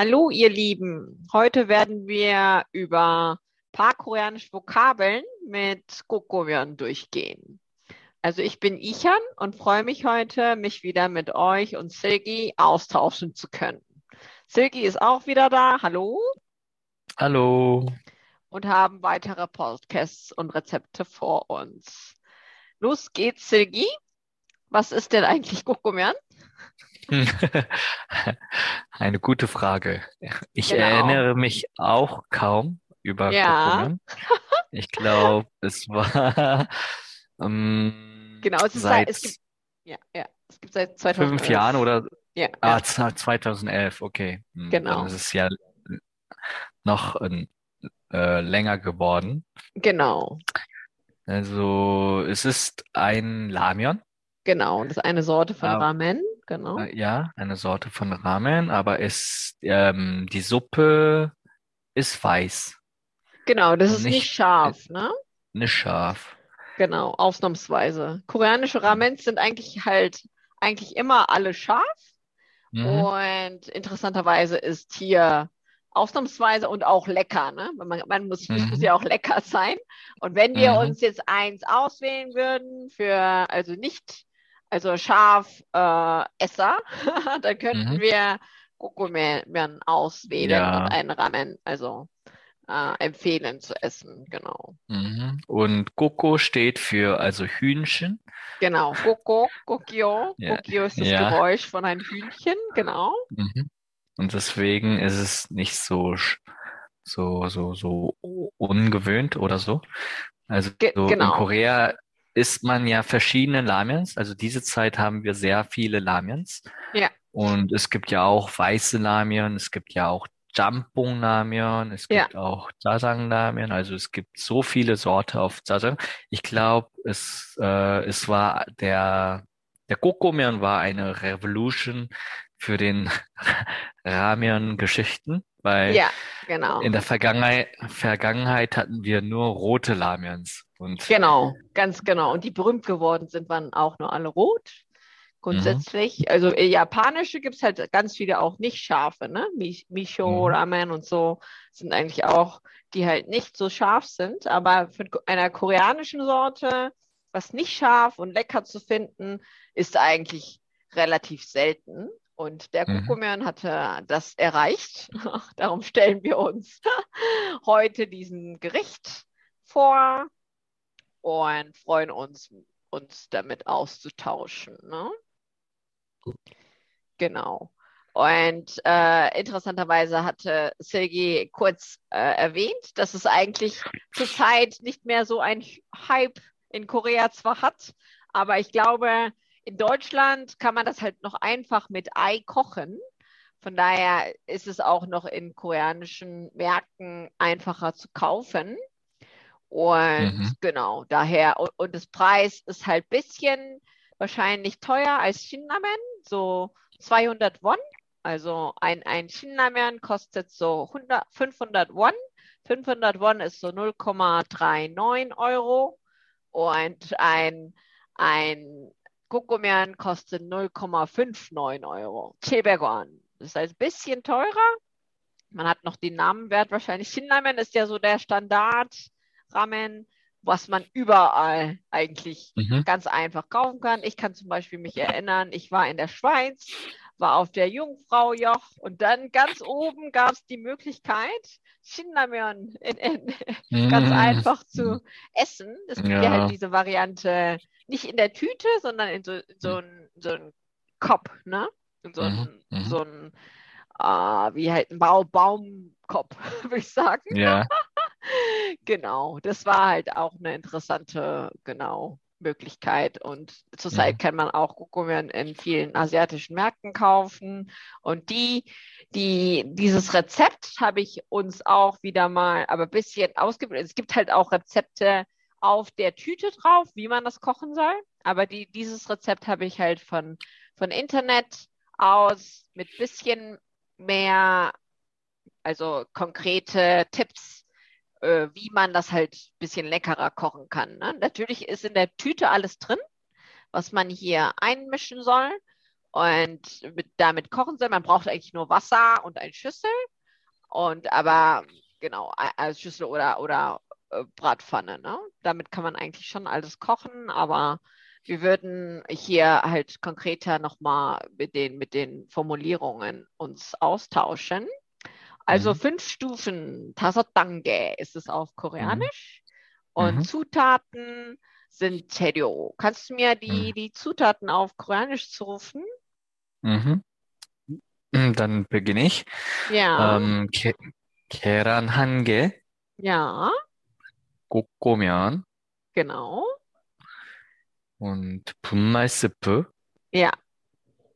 Hallo, ihr Lieben. Heute werden wir über ein paar koreanische Vokabeln mit Gokomyeon durchgehen. Also ich bin Ichan und freue mich heute, mich wieder mit euch und Silgi austauschen zu können. Silgi ist auch wieder da. Hallo. Hallo. Und haben weitere Podcasts und Rezepte vor uns. Los geht's, Silgi. Was ist denn eigentlich Gokomyeon? Eine gute Frage. Ich Genau. erinnere mich auch kaum über Ja. Ich glaube, es war ähm, Genau, es ist seit seit, es gibt, ja, ja, es gibt seit 2011. fünf Jahren oder Ja, ah, ja, z- 2011, okay. Hm, Genau. Dann ist es ja noch ähm, äh, länger geworden. genau, Also es ist ein Lamion. genau. Das ist eine Sorte von Ah. Ramen, genau. Äh, Ja, eine Sorte von Ramen, aber es, ähm, die Suppe ist weiß, Genau, das ist nicht- nicht scharf, ne? nicht scharf. Genau, ausnahmsweise. Koreanische Ramens sind eigentlich halt eigentlich immer alle scharf Mhm. und interessanterweise ist hier ausnahmsweise und auch lecker, ne? Man, man muss, Mhm. muss ja auch lecker sein. Und wenn wir Mhm. uns jetzt eins auswählen würden für, also nicht, also scharf äh, dann könnten Mhm. wir Gokomyeon auswählen Ja. und einen Ramen, also äh, empfehlen zu essen, genau. Mhm. Und Koko steht für also Hühnchen. Genau, Goko, Gokyo. Ja, Gokyo ist das ja. Geräusch von einem Hühnchen, genau. Mhm. Und deswegen ist es nicht so, so, so, so ungewöhnt oder so. Also Ge- so in genau. Korea isst man ja verschiedene Lamens. Also diese Zeit haben wir sehr viele Lamens. Ja. Und es gibt ja auch weiße Ramen, es gibt ja auch Jjampong Ramen, es Ja. gibt auch Jajang Ramen. Also es gibt so viele Sorten auf Jajang. Ich glaube, es, äh, es war der, der Gokomyeon war eine Revolution für den Ramen-Geschichten, weil Ja, genau. in der Vergangenheit, Vergangenheit hatten wir nur rote Lamens. Und Genau, ganz genau. Und die berühmt geworden sind, waren auch nur alle rot. Grundsätzlich. Also äh, japanische gibt es halt ganz viele auch nicht scharfe, ne? Mi- Miso, Mhm. Ramen und so sind eigentlich auch, die halt nicht so scharf sind. Aber für einer koreanischen Sorte, was nicht scharf und lecker zu finden, ist eigentlich relativ selten. Und der Mhm. Gokomyeon hatte das erreicht. Darum stellen wir uns heute diesen Gericht vor und freuen uns, uns damit auszutauschen. Ne? Genau. Und äh, interessanterweise hatte Sergei kurz äh, erwähnt, dass es eigentlich zurzeit nicht mehr so ein Hype in Korea zwar hat, aber ich glaube, in Deutschland kann man das halt noch einfach mit Ei kochen. Von daher ist es auch noch in koreanischen Märkten einfacher zu kaufen. Und Mhm. genau, daher, und, und das Preis ist halt ein bisschen wahrscheinlich teuer als Shinramen, so 200 Won. Also ein, ein Shinramen kostet so 100, 500 Won. 500 Won ist so 0,39 Euro. Und ein, ein Gokomyeon kostet 0,59 Euro. 700 Won. Das ist ein bisschen teurer. Man hat noch den Namenwert wahrscheinlich. Shinramen ist ja so der Standard-Ramen, was man überall eigentlich Mhm. ganz einfach kaufen kann. Ich kann zum Beispiel mich erinnern, ich war in der Schweiz, war auf der Jungfraujoch und dann ganz oben gab es die Möglichkeit, Shinramen in, in, ganz Mhm. einfach zu essen. Es gibt ja Ja. halt diese Variante nicht in der Tüte, sondern in so, in so ein so ein Kopf, ne? In so ein, Mhm, mhm. so ein äh, wie halt ein Bau Baumkopf, würde ich sagen. Ja, Genau, das war halt auch eine interessante, genau, Möglichkeit. Und zurzeit Mhm. kann man auch Gokomyeon in vielen asiatischen Märkten kaufen. Und die, die, dieses Rezept habe ich uns auch wieder mal, aber ein bisschen ausgebildet. Es gibt halt auch Rezepte auf der Tüte drauf, wie man das kochen soll. Aber die, dieses Rezept habe ich halt von, von Internet aus mit bisschen mehr, also konkrete Tipps äh, wie man das halt ein bisschen leckerer kochen kann. Ne? Natürlich ist in der Tüte alles drin, was man hier einmischen soll. und mit, damit kochen sie. Man braucht eigentlich nur Wasser und eine Schüssel. Und aber genau, als Schüssel oder, oder äh, Bratpfanne. Ne? Damit kann man eigentlich schon alles kochen, aber wir würden hier halt konkreter nochmal mit den, mit den Formulierungen uns austauschen. Also mhm. fünf Stufen Tasotange ist es auf Koreanisch. Mhm. Und mhm. Zutaten sind Teryo. Kannst du mir die, mhm. die Zutaten auf Koreanisch zurufen? Mhm. mhm. Dann beginne ich. Ja. Ähm, Keran Hange. Ja. 꼬꼬면 genau. und 분말 스프, Ja,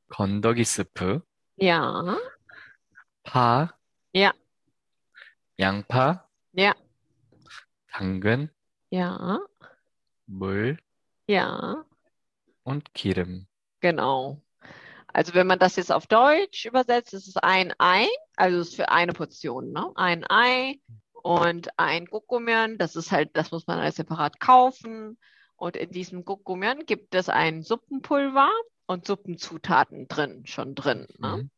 건더기 스프, ja, 파, ja, 양파, ja, 당근, ja, 물 ja, und 기름. genau. Also wenn man das jetzt auf Deutsch übersetzt, ist es ein Ei, also es ist für eine Portion, ne? Ein Ei und ein Gukkumyeon, das ist halt, das muss man alles separat kaufen. Und in diesem Gukkumyeon gibt es ein Suppenpulver und Suppenzutaten drin, schon drin. Ne? Mhm.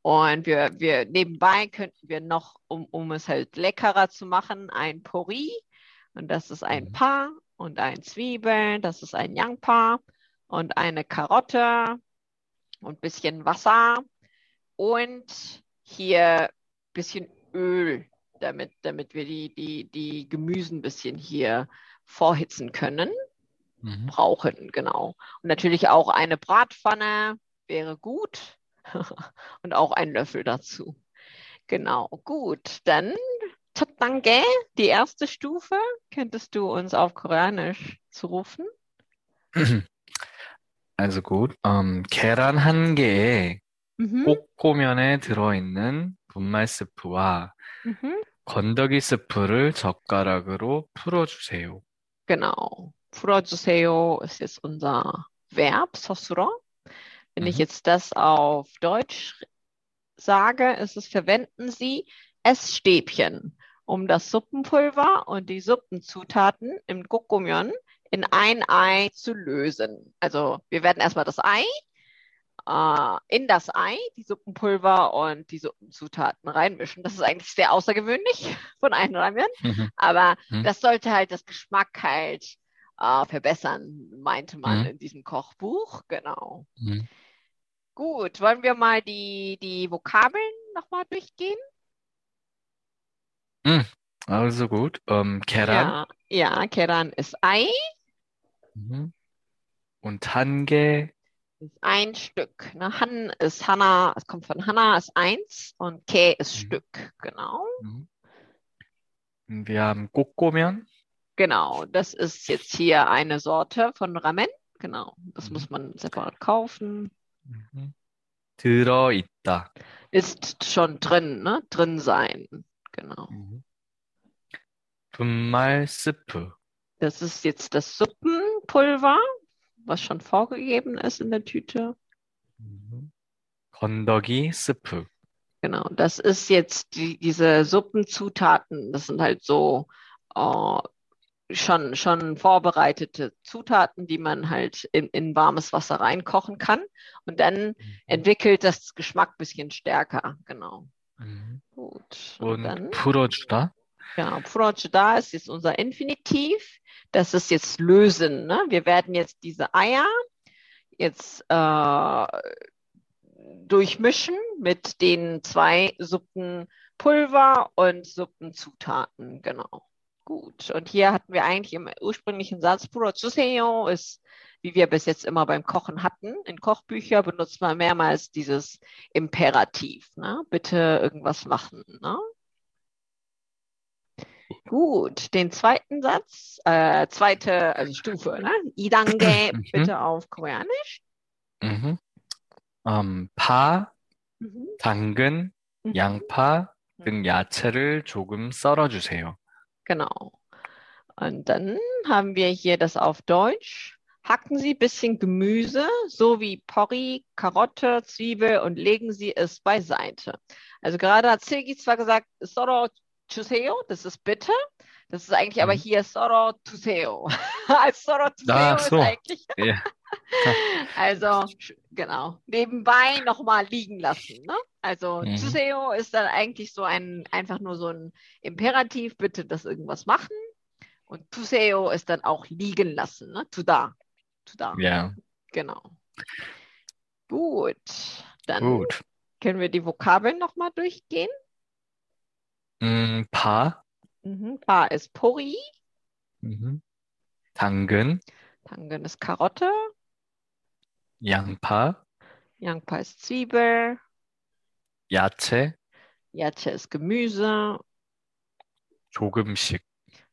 Und wir, wir nebenbei könnten wir noch, um, um es halt leckerer zu machen, ein Pori. Und das ist ein Mhm. Pa und ein Zwiebeln, das ist ein Yangpa und eine Karotte und ein bisschen Wasser und hier ein bisschen Öl, damit, damit wir die, die, die Gemüse ein bisschen hier vorhitzen können, Mhm. brauchen, genau. Und natürlich auch eine Bratpfanne wäre gut und auch ein Löffel dazu. Genau, gut. Dann Danke, die erste Stufe, könntest du uns auf Koreanisch zurufen? Also gut. 음, 계란 한 개에 Mhm. 꼬꼬면에 들어있는 분말 스프와 Mhm. 건더기 스프를 젓가락으로 풀어주세요. Genau. 풀어주세요 ist jetzt unser Verb, 서술어. Wenn ich Mhm. jetzt das auf Deutsch sage, ist es verwenden Sie Essstäbchen, um das Suppenpulver und die Suppenzutaten im Gukkumyeon in ein Ei zu lösen. Also wir werden erstmal das Ei äh, in das Ei die Suppenpulver und die Suppenzutaten reinmischen. Das ist eigentlich sehr außergewöhnlich von Einräumern, mhm. aber mhm. das sollte halt das Geschmack halt äh, verbessern, meinte man mhm. in diesem Kochbuch. Genau. Mhm. Gut, wollen wir mal die, die Vokabeln nochmal durchgehen? Mhm. Also gut. Ähm, Keran. Ja, ja, Keran ist Ei. Mhm. Und Hange ist ein Stück. Ne? Han ist Hanna, es kommt von Hanna, ist eins und Ke ist Mhm. Stück. Genau. mhm. Und wir haben 꼬꼬면, Genau, das ist jetzt hier eine Sorte von Ramen. Genau, das Mhm. muss man separat kaufen. mhm. 들어있다. Ist schon drin, ne? Drin sein. Genau. Mhm. 분말 스프, Das ist jetzt das Suppenpulver, was schon vorgegeben ist in der Tüte. Mhm. Kondogi Sippe. Genau, das ist jetzt die, diese Suppenzutaten, das sind halt so äh, schon, schon vorbereitete Zutaten, die man halt in, in warmes Wasser reinkochen kann. Und dann mhm. entwickelt das Geschmack ein bisschen stärker, genau. Mhm. Gut. Und, Und dann... Purochita? Ja, da ist jetzt unser Infinitiv. Das ist jetzt lösen. Ne? Wir werden jetzt diese Eier jetzt äh, durchmischen mit den zwei Suppenpulver und Suppenzutaten. Genau. Gut. Und hier hatten wir eigentlich im ursprünglichen Satz, Purocuseo ist, wie wir bis jetzt immer beim Kochen hatten. In Kochbüchern benutzt man mehrmals dieses Imperativ. Ne? Bitte irgendwas machen. Ne? Gut, den zweiten Satz, äh, zweite, also Stufe, ne? 이단계 Mhm. bitte auf Koreanisch. Mhm. 음, 파, Mhm. 당근, Mhm. 양파 등 야채를 조금 썰어주세요. Genau. Und dann haben wir hier das auf Deutsch. Hacken Sie ein bisschen Gemüse, so wie Porree, Karotte, Zwiebel und legen Sie es beiseite. Also gerade hat Silgi zwar gesagt, Soro Chuseo, das ist bitte. Das ist eigentlich aber Mhm. hier Soro Tuseo. Als Soro Tuseo ist so. eigentlich Ja. Also genau. Nebenbei nochmal liegen lassen. Ne? Also Mhm. Zuseo ist dann eigentlich so ein, einfach nur so ein Imperativ, bitte das irgendwas machen. Und Tuseo ist dann auch liegen lassen. Ne? Tuda. Tuda. Ja, Genau. Gut. Dann gut. können wir die Vokabeln nochmal durchgehen. 음, 파, Mhm. Pa ist Pori, 음, 당근, Tangen ist Karotte, 양파, Yangpa ist Zwiebel, 야채, Yache ist Gemüse, 조금씩.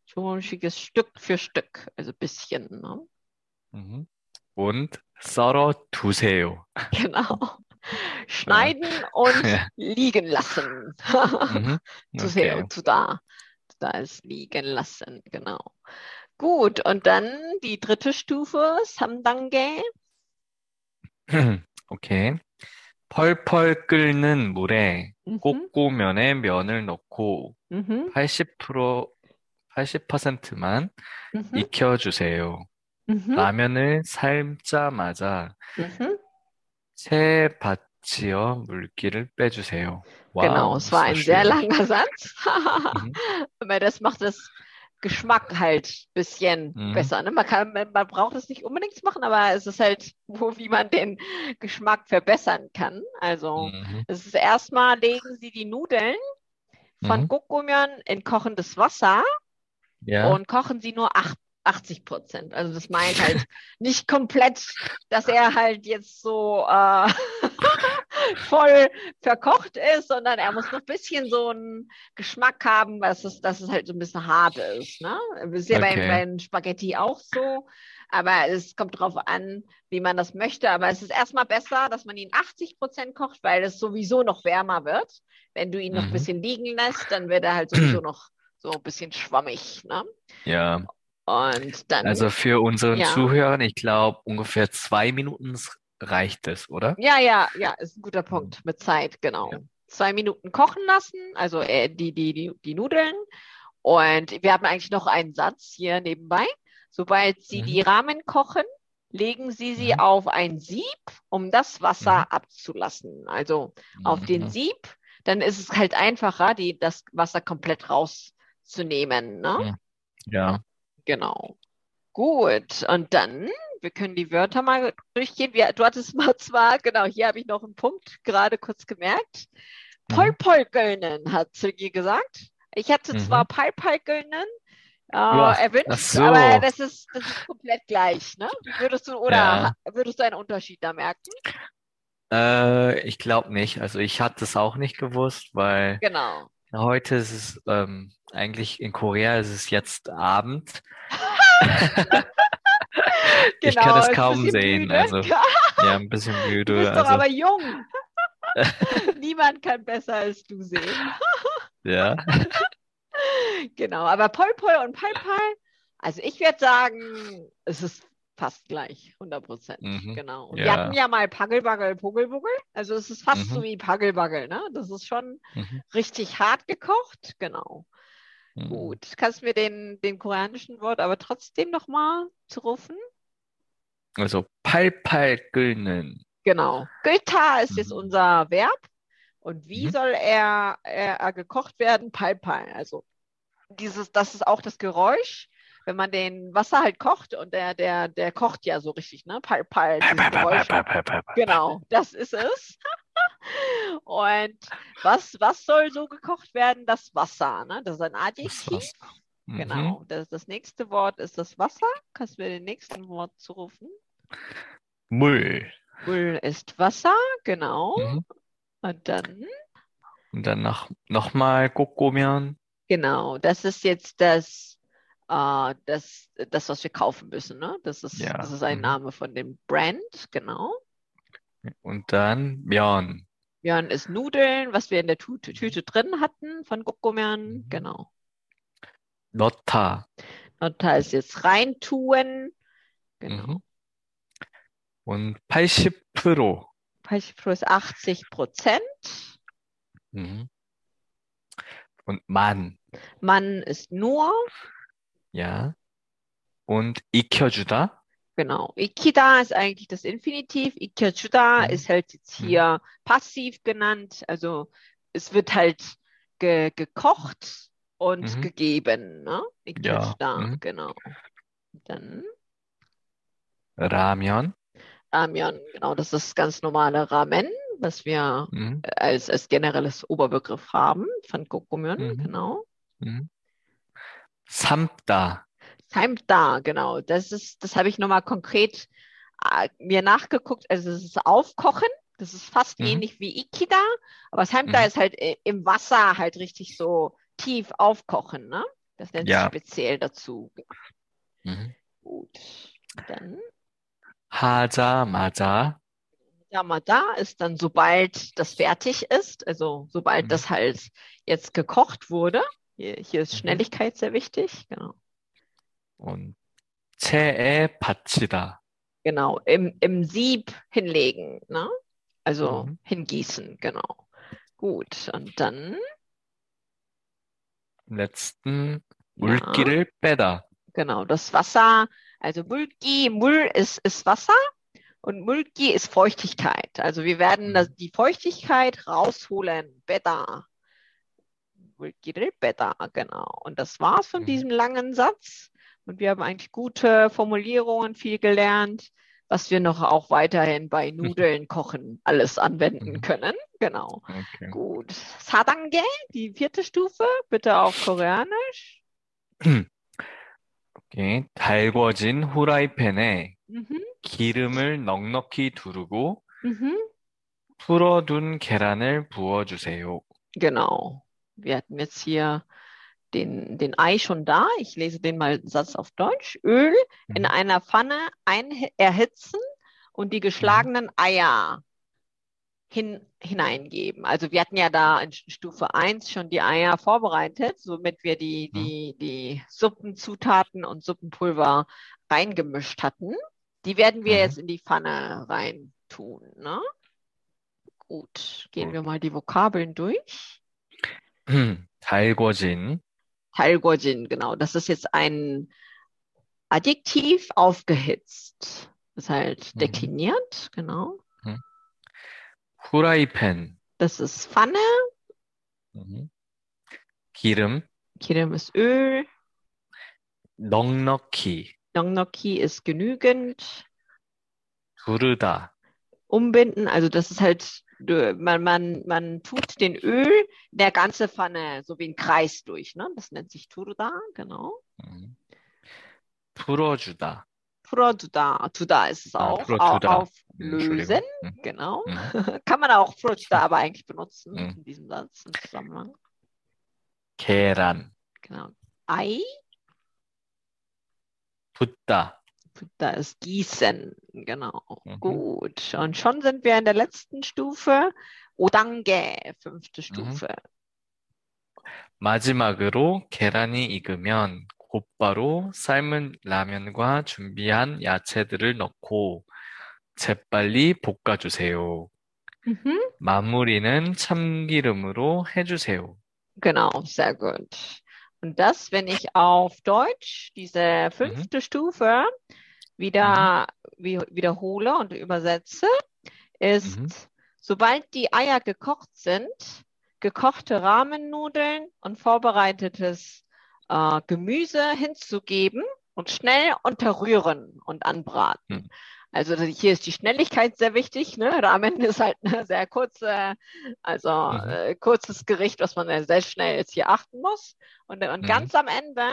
Joshik ist Stück für Stück, also bisschen. Ne? 음, und 썰어 두세요. Genau. Schneiden und Ja. liegen lassen. Mhm, Zu sehr okay. zu da. Da ist liegen lassen, genau. Gut, und dann die dritte Stufe, Samdange. 오케이. 펄펄 끓는 물에 Mhm. 꼬꼬면에 면을 넣고 Mhm. 80% 80%만 Mhm. 익혀주세요. Mhm. 라면을 삶자마자 Mhm. 새 받치어 물기를 빼주세요. Genau, Wow, es war so ein sehr schön. langer Satz. Mhm. Aber das macht das Geschmack halt ein bisschen Mhm. besser. Ne? Man kann, man man braucht es nicht unbedingt machen, aber es ist halt, wo, wie man den Geschmack verbessern kann. Also, Mhm. es ist erstmal legen Sie die Nudeln von Mhm. Gokgomeon in kochendes Wasser Ja. und kochen Sie nur acht- 80 Prozent. Also das meint halt nicht komplett, dass er halt jetzt so äh, voll verkocht ist, sondern er muss noch ein bisschen so einen Geschmack haben, dass es, dass es halt so ein bisschen hart ist. Ne? Das ist ja bei, Okay. bei Spaghetti auch so. Aber es kommt drauf an, wie man das möchte. Aber es ist erstmal besser, dass man ihn 80 Prozent kocht, weil es sowieso noch wärmer wird. Wenn du ihn noch ein Mhm. bisschen liegen lässt, dann wird er halt sowieso noch so ein bisschen schwammig. Ne? Ja. Und dann, Also für unseren Ja. Zuhörer, ich glaube, ungefähr zwei Minuten reicht es, oder? ja, ja, ja, ist ein guter Punkt mit Zeit, genau. Ja. Zwei Minuten kochen lassen, also äh, die, die, die, die Nudeln. Und wir haben eigentlich noch einen Satz hier nebenbei. Sobald Sie Mhm. die Rahmen kochen, legen Sie sie Mhm. auf ein Sieb, um das Wasser abzulassen. Also auf den Mhm. Sieb, dann ist es halt einfacher, die, das Wasser komplett rauszunehmen. Ne? Ja. Genau. Gut, und dann, wir können die Wörter mal durchgehen. Wir, du hattest mal zwar, genau, hier habe ich noch einen Punkt gerade kurz gemerkt. Mhm. Polpolkölnen, hat Ziggy gesagt. Ich hatte Mhm. zwar Palpalkölnen äh, Ja, erwünscht, so. aber das ist, das ist komplett gleich, ne? Würdest du, oder Ja. würdest du einen Unterschied da merken? Äh, ich glaube nicht. Also ich hatte es auch nicht gewusst, weil Genau. Heute ist es ähm, eigentlich in Korea ist es jetzt Abend. Ich kann Genau, es kaum sehen, müde. also ja, ein bisschen Du müde. bist doch Also aber jung. Niemand kann besser als du sehen. ja. Genau, aber Polpol und Palpal, also ich würde sagen, es ist passt gleich, 100 Prozent. Mhm. Genau. Und ja. wir hatten ja mal Pagelbagel, Puggelbuggel. Also es ist fast mhm. so wie Paggelbaggel, ne? Das ist schon mhm. richtig hart gekocht, genau. Mhm. Gut, kannst du mir den, den koreanischen Wort aber trotzdem nochmal rufen? Also Palpalgülnen. Genau. Gülta ist jetzt mhm. unser Verb. Und wie mhm. soll er, er, er gekocht werden? Palpal. Also dieses, das ist auch das Geräusch wenn man den Wasser halt kocht und der, der, der kocht ja so richtig, ne? Pal, pal, genau, das ist es. und was, was soll so gekocht werden? Das Wasser, ne? Das ist ein Adjektiv. Mhm. Genau. Das, das nächste Wort ist das Wasser. Kannst du mir den nächsten Wort zurufen? Müll. Müll ist Wasser, genau. Mhm. Und dann? Und dann noch, noch mal Gokomian. Genau, das ist jetzt das äh, das, das, was wir kaufen müssen. Ne? Das, ist, ja. das ist ein mhm. Name von dem Brand, genau. Und dann Björn. Björn ist Nudeln, was wir in der Tüte, mhm. Tüte drin hatten von Guckumern, mhm. genau. Notta. Notta ist jetzt reintun. Genau. Mhm. Und 80 Pro. 80 Pro ist 80 Prozent. Mhm. Und Mann. Mann ist nur. Ja. Und ikkyojuda? Genau. Ikida ist eigentlich das Infinitiv. Ikkyojida mhm. ist halt jetzt mhm. hier mhm. passiv genannt. Also es wird halt ge gekocht und mhm. gegeben. Ne? Ikkyojida, ja. Mhm. Genau. Dann. Ramion. Ramion, genau. Das ist ganz normale Ramen, was wir äh, als, als generelles Oberbegriff haben von Kokomyon, genau. Samta. Samta, genau. Das ist, das habe ich nochmal konkret äh, mir nachgeguckt. Also es ist Aufkochen. Das ist fast mhm. ähnlich wie Ikida, aber Samta mhm. ist halt im Wasser halt richtig so tief aufkochen, ne? Das nennt ja. sich speziell dazu. Mhm. Gut. Dann. Hada Mada. Ja, ist dann, sobald das fertig ist, also sobald mhm. das halt jetzt gekocht wurde, Hier, hier ist Mhm. Schnelligkeit sehr wichtig, genau. und 체에 받치다. Genau, im, im Sieb hinlegen, ne? Also Mhm. hingießen, genau. Gut, und dann, letzten ja, 물기를 빼다. genau, das Wasser, also Mulki, Mul ist, ist Wasser und Mulki ist Feuchtigkeit. Also wir werden Mhm. das, die Feuchtigkeit rausholen, Beta. Mulkiril Beta, genau. Und das war's von Mhm. diesem langen Satz. Und wir haben eigentlich gute Formulierungen, viel gelernt, was wir noch auch weiterhin bei Nudeln kochen alles anwenden Mhm. können. Genau. Okay. Gut. Sadange, die vierte Stufe, bitte auf Koreanisch. 오케이. 달궈진 후라이팬에 Mhm. 기름을 넉넉히 두르고 Mhm. 풀어둔 계란을 부어주세요. Genau. Wir hatten jetzt hier den, den Ei schon da. Ich lese den mal Satz auf Deutsch. Öl in Mhm. einer Pfanne ein, erhitzen und die geschlagenen Eier hin, hineingeben. Also wir hatten ja da in Stufe 1 schon die Eier vorbereitet, somit wir die, Mhm. die, die Suppenzutaten und Suppenpulver reingemischt hatten. Die werden wir Mhm. jetzt in die Pfanne rein tun. Ne? Gut, gehen wir mal die Vokabeln durch. 달궈진, Talgojin, genau. Das ist jetzt ein Adjektiv aufgehitzt. Das ist halt Mhm. dekliniert, genau. 후라이팬, Das ist Pfanne, 음. 기름, Kirim ist Öl, 넉넉히, Nongnoki ist genügend, 두르다, umbinden, also das ist halt, du- man, man, man tut den Öl in der ganze Pfanne so wie ein Kreis durch, ne? Das nennt sich Turda, genau. 음. 풀어주다, Furoduda, Tuda ist es Ah, auch, Furoduda. au- auflösen, Entschuldigung. 음. genau. 음. Kann man auch Furoduda aber eigentlich benutzen Mhm. in diesem Satz, im Zusammenhang. 계란, Genau. Ei, 붓다, da ist Gießen, genau. Mhm. Gut. Und schon sind wir in der letzten Stufe. Odange, fünfte Stufe. 마지막으로 계란이 익으면 곧바로 삶은 라면과 준비한 야채들을 넣고 재빨리 볶아주세요. Mhm. 마무리는 참기름으로 해주세요. Genau, sehr gut. Und das, wenn ich auf Deutsch diese Mhm. fünfte Stufe wieder wie, wiederhole und übersetze, ist, Mhm. sobald die Eier gekocht sind, gekochte Rahmennudeln und vorbereitetes äh, Gemüse hinzugeben und schnell unterrühren und anbraten. Mhm. Also hier ist die Schnelligkeit sehr wichtig. Ne? Ramen ist halt eine sehr kurze, also Mhm. äh, kurzes Gericht, was man sehr schnell jetzt hier achten muss. Und, und Mhm. ganz am Ende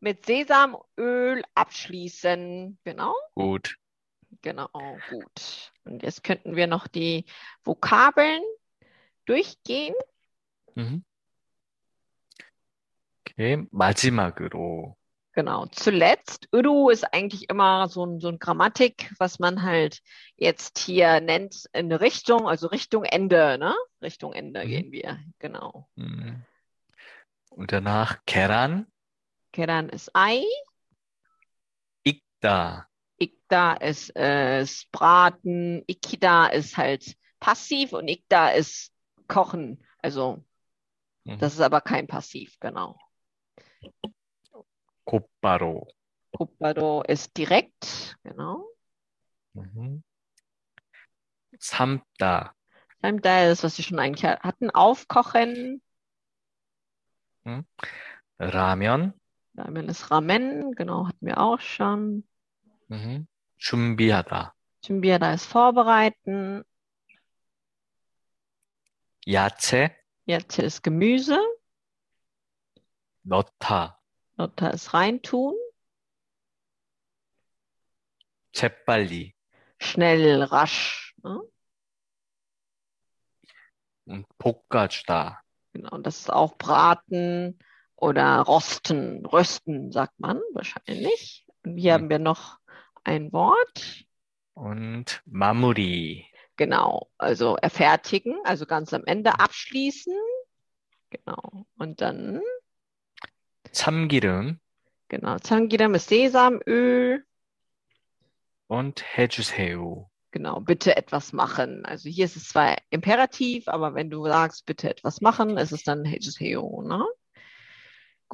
mit Sesamöl abschließen. Genau, Gut. genau, gut. Und jetzt könnten wir noch die Vokabeln durchgehen. Mhm. Okay. 마지막으로. Genau, zuletzt. Uru ist eigentlich immer so ein, so ein Grammatik, was man halt jetzt hier nennt in eine Richtung, also Richtung Ende, ne? Richtung Ende Mhm. gehen wir. Genau. 음. Und danach 계란, Keran ist Ei. Ikda. Ikda ist, äh, Braten. Ikida ist halt passiv und Ikda ist Kochen. Also, mhm. das ist aber kein Passiv, genau. Kopparo. Kopparo ist direkt, genau. Mhm. Samta. Samta ist, was wir schon eigentlich hatten, aufkochen. Hm. Ramyon. Einmal das Ramen, genau, hatten wir auch schon. Mhm. Chumbiada. Chumbiada ist vorbereiten. Yace. Yace ist Gemüse. Notta. Notta ist reintun. Zeppali. Schnell, rasch. Ne? Und Pokachta. Genau, das ist auch braten oder rosten. Rösten, sagt man wahrscheinlich. Und hier Hm. haben wir noch ein Wort. Und 마무리. Genau, also erfertigen, also ganz am Ende abschließen. Genau. Und dann, 참기름 genau, Zangiram ist Sesamöl. und 해주세요. Genau, bitte etwas machen. Also hier ist es zwar imperativ, aber wenn du sagst, bitte etwas machen, ist es dann Hejuseo, ne?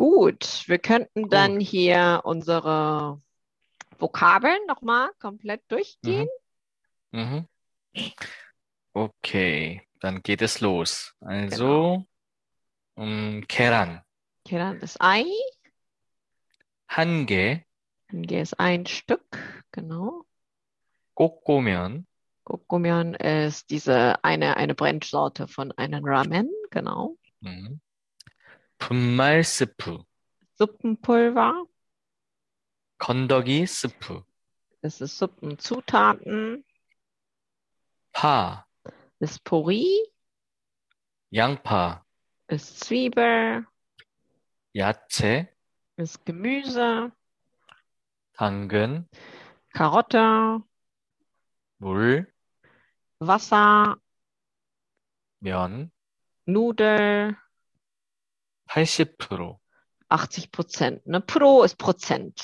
Gut, wir könnten dann Gut. hier unsere Vokabeln nochmal komplett durchgehen. Mhm. Mhm. Okay, dann geht es los. Also, genau. um, Keran. Keran ist Ei. Hange. Hange ist ein Stück, genau. Gokgomyeon. Gokgomyeon ist diese eine, eine Brennsorte von einem Ramen, genau. Mhm. 분말 스프, Suppenpulver, 건더기 스프, das ist Suppenzutaten, 파, ist Puri, 양파, ist Zwiebel, 야채, ist Gemüse, 당근, Karotte, 물, Wasser, 면, Nudel, 80%. 80 Prozent. Ne? Pro ist Prozent.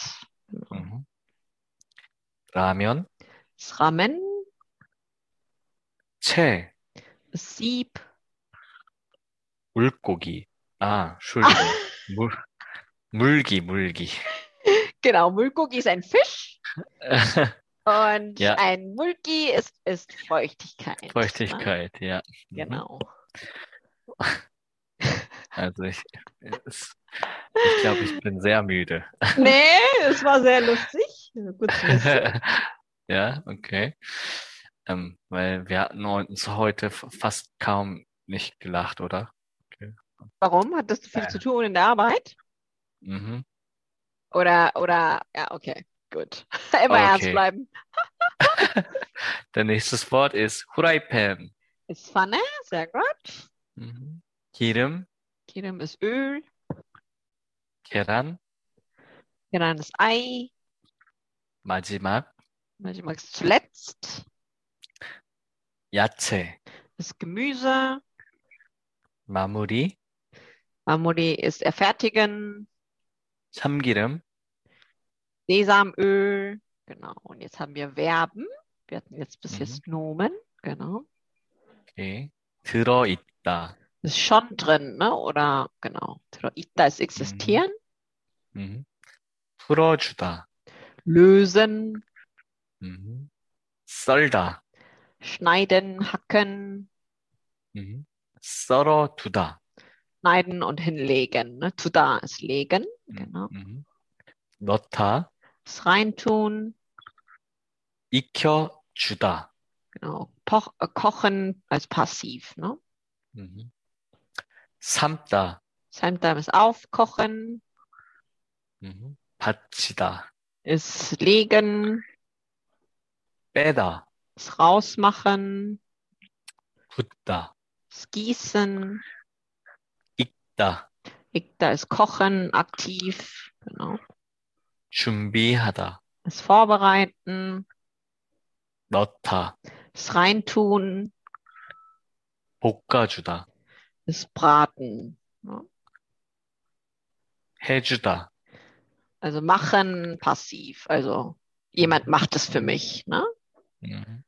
Genau. 음. 라면, Das Ramen, 채, das Sieb, 물고기. 아, Entschuldigung. 물, 물기, 물기. genau, Mulgogi ist ein Fisch und Ja. ein Mulki ist, ist Feuchtigkeit. Ne? Feuchtigkeit, ja. Mhm. Genau. Also ich, ich glaube, ich bin sehr müde. Nee, es war sehr lustig. Gut zu wissen. Ja, okay. Ähm, weil wir hatten uns heute fast kaum nicht gelacht, oder? Warum? Hattest du viel zu tun in der Arbeit? Mhm. Oder, oder, ja, okay, gut. Immer ernst Okay. bleiben. Der nächste Wort ist Huraipen. Ist Pfanne, sehr gut. Mhm. 기름, Kirim ist Öl. 계란, Dann ist Ei. 마지막 Manchmal ist zuletzt. 야채, Ist Gemüse. 마무리, Mamuri ist erfertigen. 참기름, Sesamöl. Genau. Und jetzt haben wir Verben. Wir hatten jetzt bis Mhm. jetzt Nomen. Genau. okay. 들어있다. Ist schon drin, ne? Oder genau. Da ist existieren. 음. 풀어주다. Lösen. 음. 썰다. Schneiden, hacken. 음. 썰어두다. Schneiden und hinlegen. Ne? Zu da ist legen. Genau. 음. 넣다. Das reintun. 익혀주다. Genau. Poch, äh, kochen als passiv. Ne? 음. 삶다. Samtime ist aufkochen. 음. 받치다. Ist legen. 빼다. Ist rausmachen. 붓다. Ist gießen. 익다. Da ist kochen, aktiv. Genau. 준비하다. Ist vorbereiten. 넣다. Ist reintun. 볶아주다. ist braten. Ne? Hejda. Also machen passiv. Also jemand macht es für mich. Ne? Mhm.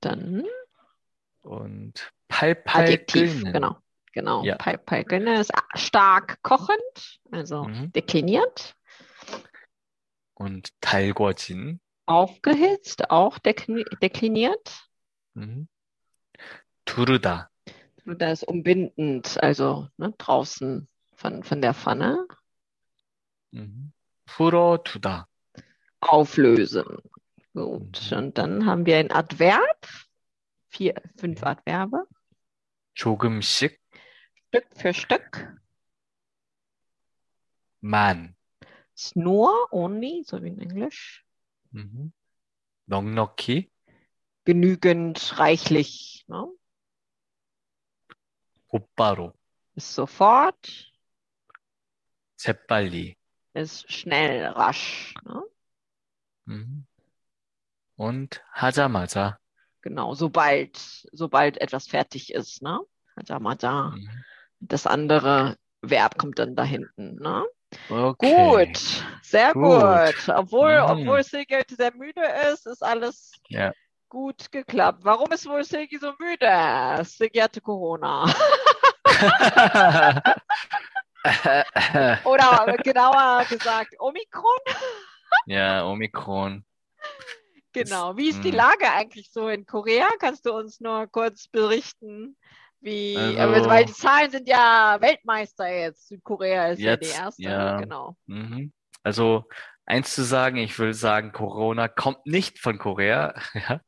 Dann. Und Palpalgen. genau. Genau. Ja. Palpalgrinne ist stark kochend, also mhm. dekliniert. Und Talgorjin. Aufgehitzt, auch dekliniert. Mhm. Turuda. 르다. Das ist umbindend, also ne, draußen von, von der Pfanne. Mhm. 풀어두다. Auflösen. Gut. Mhm. Und dann haben wir ein Adverb. Vier, fünf Adverbe. 조금씩 Stück für Stück. 만. It's nur, only, so wie in Englisch. Mhm. 넉넉히 Genügend, reichlich. Ne? 곧바로 Ist sofort, 재빨리. ist schnell, rasch. Ne? Mhm. Und 하자마자. Genau, sobald, sobald etwas fertig ist. Ne? Hajamada. Mhm. Das andere Verb kommt dann da hinten. Ne? Okay. Gut, sehr Gut. gut. Obwohl, Mhm. obwohl Silke sehr müde ist, ist alles Ja. gut geklappt. Warum ist wohl Silke so müde? Silke hatte Corona. Oder genauer gesagt, Omikron? ja, Omikron. Genau. Wie ist die Mhm. Lage eigentlich so in Korea? Kannst du uns nur kurz berichten? Wie, Also- weil die Zahlen sind ja Weltmeister jetzt. Südkorea ist ja die Jetzt, erste. ja. Genau. Mhm. Also eins zu sagen, ich will sagen, Corona kommt nicht von Korea. Ja.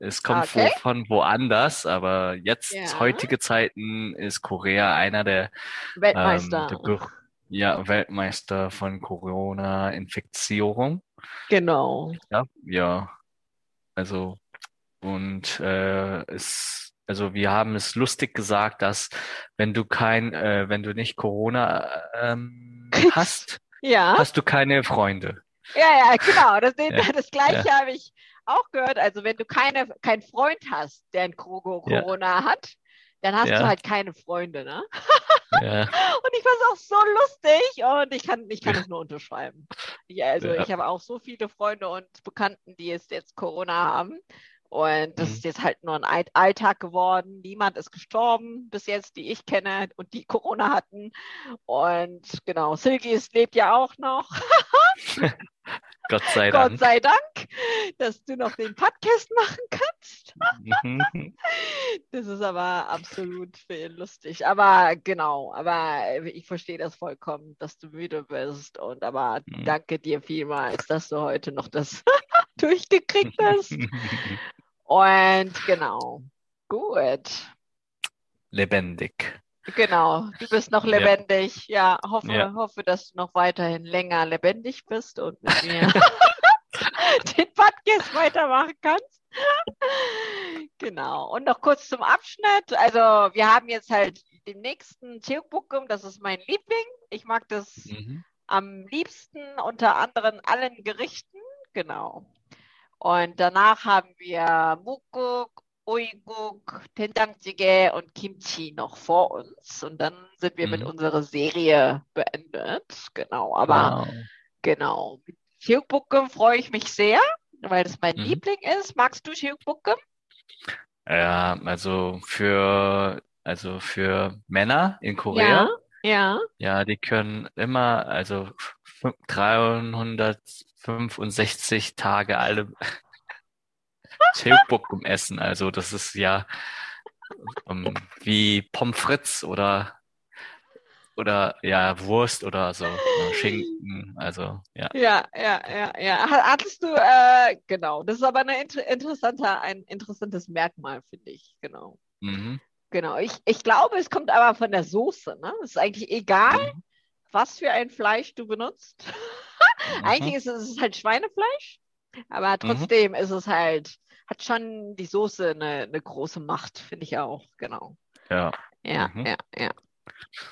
Es kommt Okay. von woanders, aber jetzt, Ja. heutige Zeiten, ist Korea einer der, Weltmeister. ähm, der ja, Weltmeister von Corona-Infizierung. genau. Ja, ja. Also, und äh, es, also wir haben es lustig gesagt, dass wenn du kein, äh, wenn du nicht Corona ähm, hast, Ja. hast du keine Freunde. Ja, ja, genau. Das, Ja, das Gleiche habe ich auch gehört. Also wenn du keine, keinen Freund hast, der ein Coro- Ja. Corona hat, dann hast Ja. du halt keine Freunde, ne? Ja, Und ich fand es auch so lustig und ich kann, ich kann es nur unterschreiben. Ich, also Ja. ich habe auch so viele Freunde und Bekannten, die jetzt, jetzt Corona haben. Und das Mhm. ist jetzt halt nur ein All- Alltag geworden. Niemand ist gestorben bis jetzt, die ich kenne und die Corona hatten. Und genau, Silgi ist- lebt ja auch noch. Gott sei Gott Dank. sei Dank, dass du noch den Podcast machen kannst. Mhm. Das ist aber absolut viel lustig. Aber genau, aber ich verstehe das vollkommen, dass du müde bist. Und aber Mhm. danke dir vielmals, dass du heute noch das durchgekriegt hast. Und genau, gut. Lebendig. Genau, du bist noch Ja. lebendig. Ja, hoffe, Ja. hoffe, dass du noch weiterhin länger lebendig bist und mit mir den Podcast weitermachen kannst. Genau. Und noch kurz zum Abschnitt. Also, wir haben jetzt halt den nächsten Cheokbokum, das ist mein Liebling. Ich mag das Mhm. am liebsten unter anderen allen Gerichten. Genau. Und danach haben wir Mukguk, Uiguk, Tintangjige und Kimchi noch vor uns. Und dann sind wir mhm. mit unserer Serie beendet. Genau, aber wow. genau. Mit Hyukbukkum freue ich mich sehr, weil das mein mhm. Liebling ist. Magst du Hyukbukkum? Ja, also für, also für Männer in Korea. Ja. Ja. Ja, die können immer, also 300 65 Tage alle Schildbockum essen. Also das ist ja ähm, wie Pommes frites oder oder ja, Wurst oder so, oder Schinken, also ja. Ja, ja, ja, ja. Hattest du, äh, genau, das ist aber eine inter interessanter, ein interessantes Merkmal, finde ich, genau. Mhm. Genau, ich, ich glaube, es kommt aber von der Soße, ne? Es ist eigentlich egal, mhm. was für ein Fleisch du benutzt. Eigentlich ist es, halt Schweinefleisch, aber trotzdem ist es halt, hat schon die Soße eine, eine große Macht, finde ich auch, genau. Ja. Ja, Mhm. ja, ja.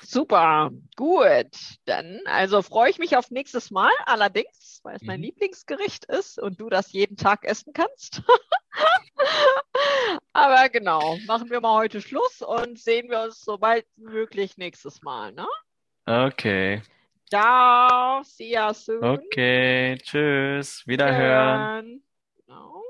Super, gut. Dann, also freue ich mich auf nächstes Mal, allerdings, weil es mein Mhm. Lieblingsgericht ist und du das jeden Tag essen kannst. Aber genau, machen wir mal heute Schluss und sehen wir uns so bald wie möglich nächstes Mal. Ne? Okay. Ciao, see ya soon. Okay. Tschüss. Wiederhören. Wiederhören. Genau.